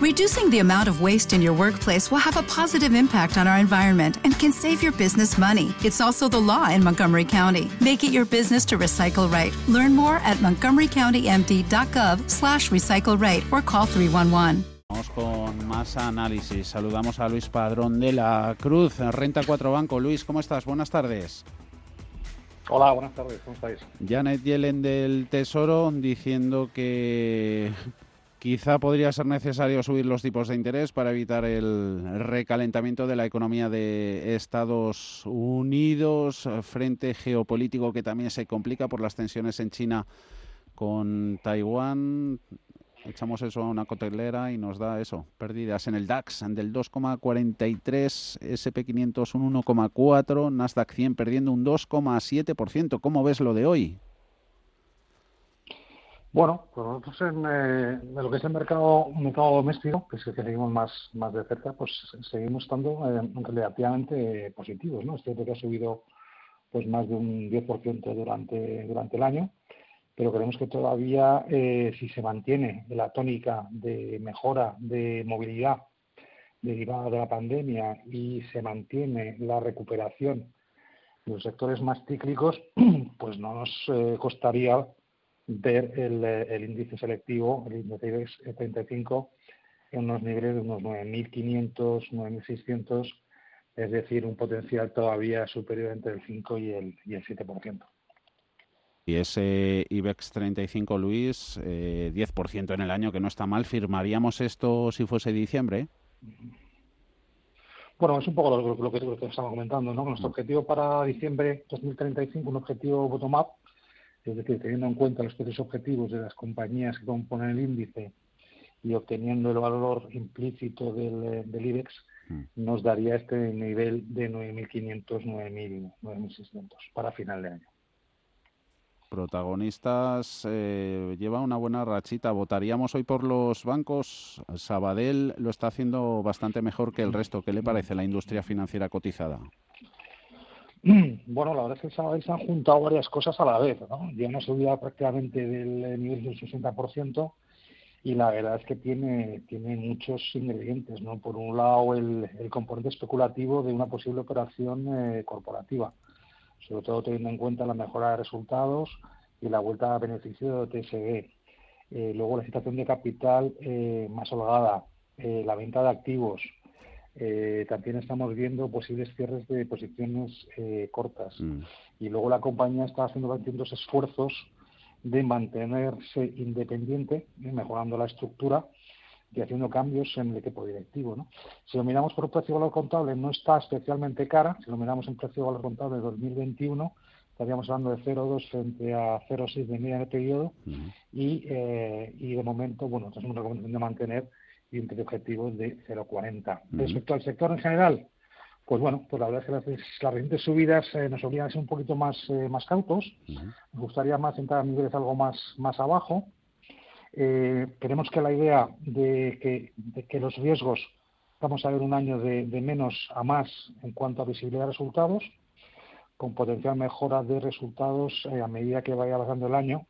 Reducing the amount of waste in your workplace will have a positive impact on our environment and can save your business money. It's also the law in Montgomery County. Make it your business to recycle right. Learn more at montgomerycountymd.gov slash recycle right or call 311. Vamos con más análisis. Saludamos a Luis Padrón de la Cruz, Renta 4 Banco. Luis, ¿cómo estás? Buenas tardes. Hola, buenas tardes, ¿cómo estáis? Janet Yellen del Tesoro diciendo que quizá podría ser necesario subir los tipos de interés para evitar el recalentamiento de la economía de Estados Unidos, frente geopolítico que también se complica por las tensiones en China con Taiwán echamos eso a una cotelera y nos da eso, pérdidas en el DAX del 2,43, SP500 un 1,4, Nasdaq 100 perdiendo un 2,7%. ¿Cómo ves lo de hoy? Bueno, pues nosotros en, eh, lo que es el mercado, mercado doméstico, que es que seguimos más, más de cerca, pues seguimos estando eh, relativamente positivos, ¿no? Es cierto que ha subido pues más de un 10% durante, durante el año, pero creemos que todavía eh, si se mantiene la tónica de mejora de movilidad derivada de la pandemia y se mantiene la recuperación de los sectores más cíclicos, pues no nos eh, costaría ver el, eh, el, índice selectivo, el índice IBEX 35, en unos niveles de unos 9.500, 9.600, es decir, un potencial todavía superior entre el 5 y el, y el 7%. Y ese IBEX 35, Luis, eh, 10% en el año, que no está mal. ¿Firmaríamos esto si fuese diciembre? Bueno, es un poco lo, lo, que, lo que, estamos comentando, ¿no? Nuestro objetivo para diciembre 2035, un objetivo bottom-up, es decir, teniendo en cuenta los precios objetivos de las compañías que componen el índice y obteniendo el valor implícito del, eh, del IBEX, mm. nos daría este nivel de 9.500, 9.600 para final de año protagonistas eh, lleva una buena rachita. ¿Votaríamos hoy por los bancos? Sabadell lo está haciendo bastante mejor que el resto. ¿Qué le parece la industria financiera cotizada? Bueno, la verdad es que el se han juntado varias cosas a la vez. ¿no? Ya una subida prácticamente del nivel del 60% y la verdad es que tiene, tiene muchos ingredientes. ¿no? Por un lado, el, componente especulativo de una posible operación eh, corporativa sobre todo teniendo en cuenta la mejora de resultados y la vuelta a beneficio de TSG. Eh, luego la situación de capital eh, más holgada, eh, la venta de activos. También estamos viendo posibles cierres de posiciones cortas. Mm. Y luego la compañía está haciendo distintos esfuerzos de mantenerse independiente, mejorando la estructura y haciendo cambios en el equipo directivo. ¿no? Si lo miramos por precio valor contable, no está especialmente cara. Si lo miramos en precio valor contable de 2021, estaríamos hablando de 0,2 frente a 0,6 de media en el periodo. y, eh, y de momento, bueno, tenemos una recomendación de mantener y un precio objetivo de 0,40. Respecto al sector en general, pues bueno, pues la verdad es que las, las recientes subidas eh, nos obligan a ser un poquito más, eh, más cautos. Nos gustaría más entrar a niveles algo más, más abajo. Eh, creemos que la idea de que, los riesgos vamos a ver un año de, menos a más en cuanto a visibilidad de resultados, con potencial mejora de resultados eh, a medida que vaya avanzando el año,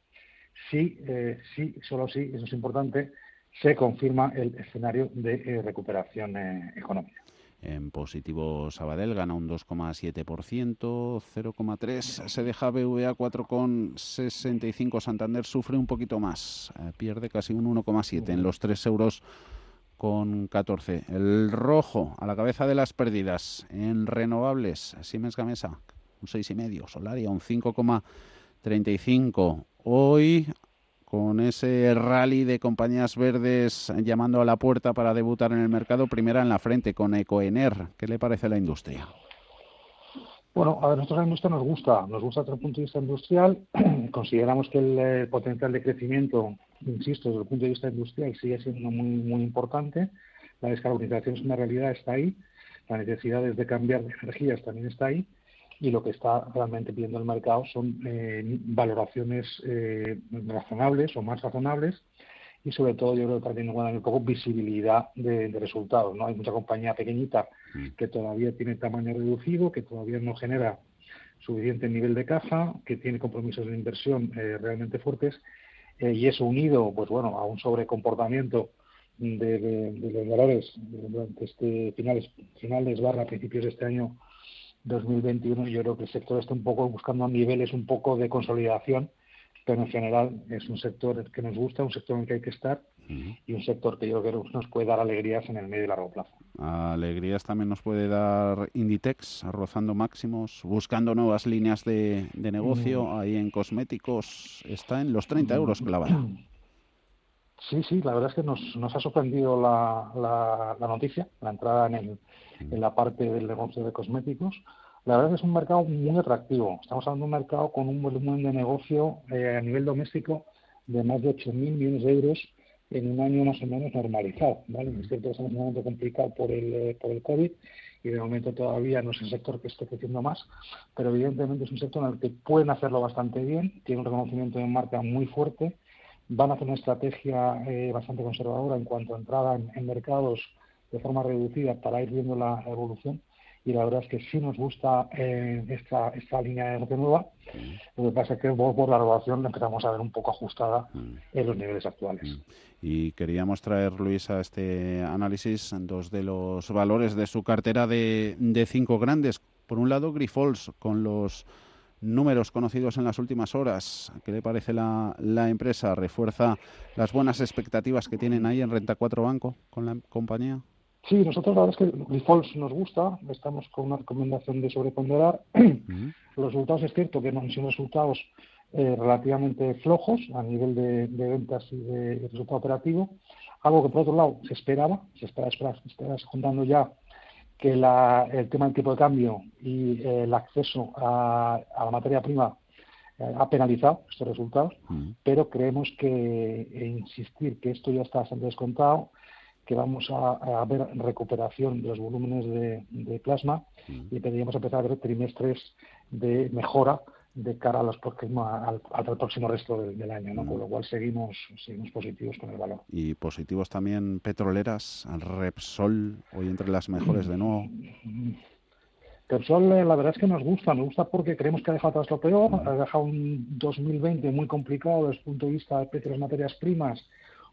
sí, eh, sí, solo sí, eso es importante, se confirma el escenario de eh, recuperación económica. En positivo Sabadell gana un 2,7%, 0,3 se deja BVA 4,65. Santander sufre un poquito más, eh, pierde casi un 1,7 en los 3 euros con 14. El rojo a la cabeza de las pérdidas en renovables, Siemens Gamesa un 6,5, Solaria un 5,35. Hoy con ese rally de compañías verdes llamando a la puerta para debutar en el mercado, primera en la frente con Ecoener. ¿Qué le parece a la industria? Bueno, a nosotros la industria nos gusta, nos gusta desde el punto de vista industrial. Consideramos que el, potencial de crecimiento, insisto, desde el punto de vista industrial sigue siendo muy, muy importante. La descarbonización es una realidad, está ahí. La necesidad de cambiar de energías también está ahí y lo que está realmente pidiendo el mercado son eh, valoraciones eh, razonables o más razonables y sobre todo yo creo que también un poco visibilidad de, resultados. no Hay mucha compañía pequeñita mm. que todavía tiene tamaño reducido, que todavía no genera suficiente nivel de caja, que tiene compromisos de inversión eh, realmente fuertes y eso unido pues bueno a un sobrecomportamiento de, los valores durante este finales, finales barra principios de este año 2021, yo creo que el sector está un poco buscando niveles un poco de consolidación, pero en general es un sector que nos gusta, un sector en el que hay que estar y un sector que yo creo que nos puede dar alegrías en el medio y largo plazo. Alegrías también nos puede dar Inditex, rozando máximos, buscando nuevas líneas de, negocio. Mm. Ahí en cosméticos está en los 30 euros clavada. Sí, sí, la verdad es que nos, nos ha sorprendido la, la, noticia, la entrada en, el, en la parte del negocio de cosméticos. La verdad es que es un mercado muy atractivo. Estamos hablando de un mercado con un volumen de negocio eh, a nivel doméstico de más de 8.000 millones de euros en un año más o menos normalizado. ¿vale? Es cierto que estamos en un momento complicado por el, eh, por el COVID y de momento todavía no es el sector que esté creciendo más, pero evidentemente es un sector en el que pueden hacerlo bastante bien, tiene un reconocimiento de marca muy fuerte, van a hacer una estrategia eh, bastante conservadora en cuanto a entrada en mercados de forma reducida para ir viendo la evolución y la verdad es que sí nos gusta eh, esta, esta línea de negocio nueva. Lo que pasa es que por, la evaluación la empezamos a ver un poco ajustada en los niveles actuales. Y queríamos traer, Luis, a este análisis dos de los valores de su cartera de, de cinco grandes. Por un lado, Grifols, con los números conocidos en las últimas horas. ¿Qué le parece la, la empresa? ¿Refuerza las buenas expectativas que tienen ahí en Renta 4 Banco con la compañía? Sí, nosotros la verdad es que Grifols nos gusta, estamos con una recomendación de sobreponderar. Los resultados es cierto que no han sido resultados eh, relativamente flojos a nivel de, ventas y de, resultado operativo, algo que por otro lado se esperaba, se estaba, se contando ya que el tema del tipo de cambio y eh, el acceso a, la materia prima eh, ha penalizado estos resultados, pero creemos que insistir que esto ya está bastante descontado que vamos a, ver recuperación de los volúmenes de, plasma y deberíamos empezar a ver trimestres de mejora de cara a los próximos, al, próximo resto del, año, ¿no? con lo cual seguimos, seguimos positivos con el valor. Y positivos también petroleras, Repsol, hoy entre las mejores de nuevo. Repsol, eh, la verdad es que nos gusta, nos gusta porque creemos que ha dejado atrás lo peor, ha dejado un 2020 muy complicado desde el punto de vista de precios de las materias primas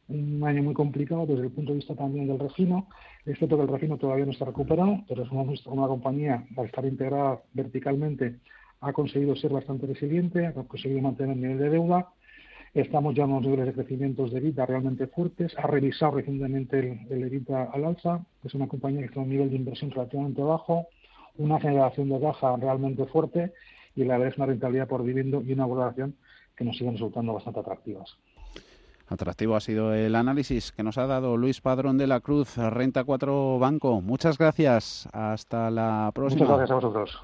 un año muy complicado desde el punto de vista también del refino. Es cierto que el refino todavía no está recuperado, pero es una, compañía, al estar integrada verticalmente, ha conseguido ser bastante resiliente, ha conseguido mantener el nivel de deuda. Estamos ya en unos niveles de crecimiento de EBITDA realmente fuertes. Ha revisado recientemente el, el EBITDA al alza. Es una compañía que tiene un nivel de inversión relativamente bajo, una generación de caja realmente fuerte y la verdad es una rentabilidad por dividendo y una valoración que nos siguen resultando bastante atractivas. Atractivo ha sido el análisis que nos ha dado Luis Padrón de la Cruz, Renta 4 Banco. Muchas gracias. Hasta la próxima. Muchas gracias a vosotros.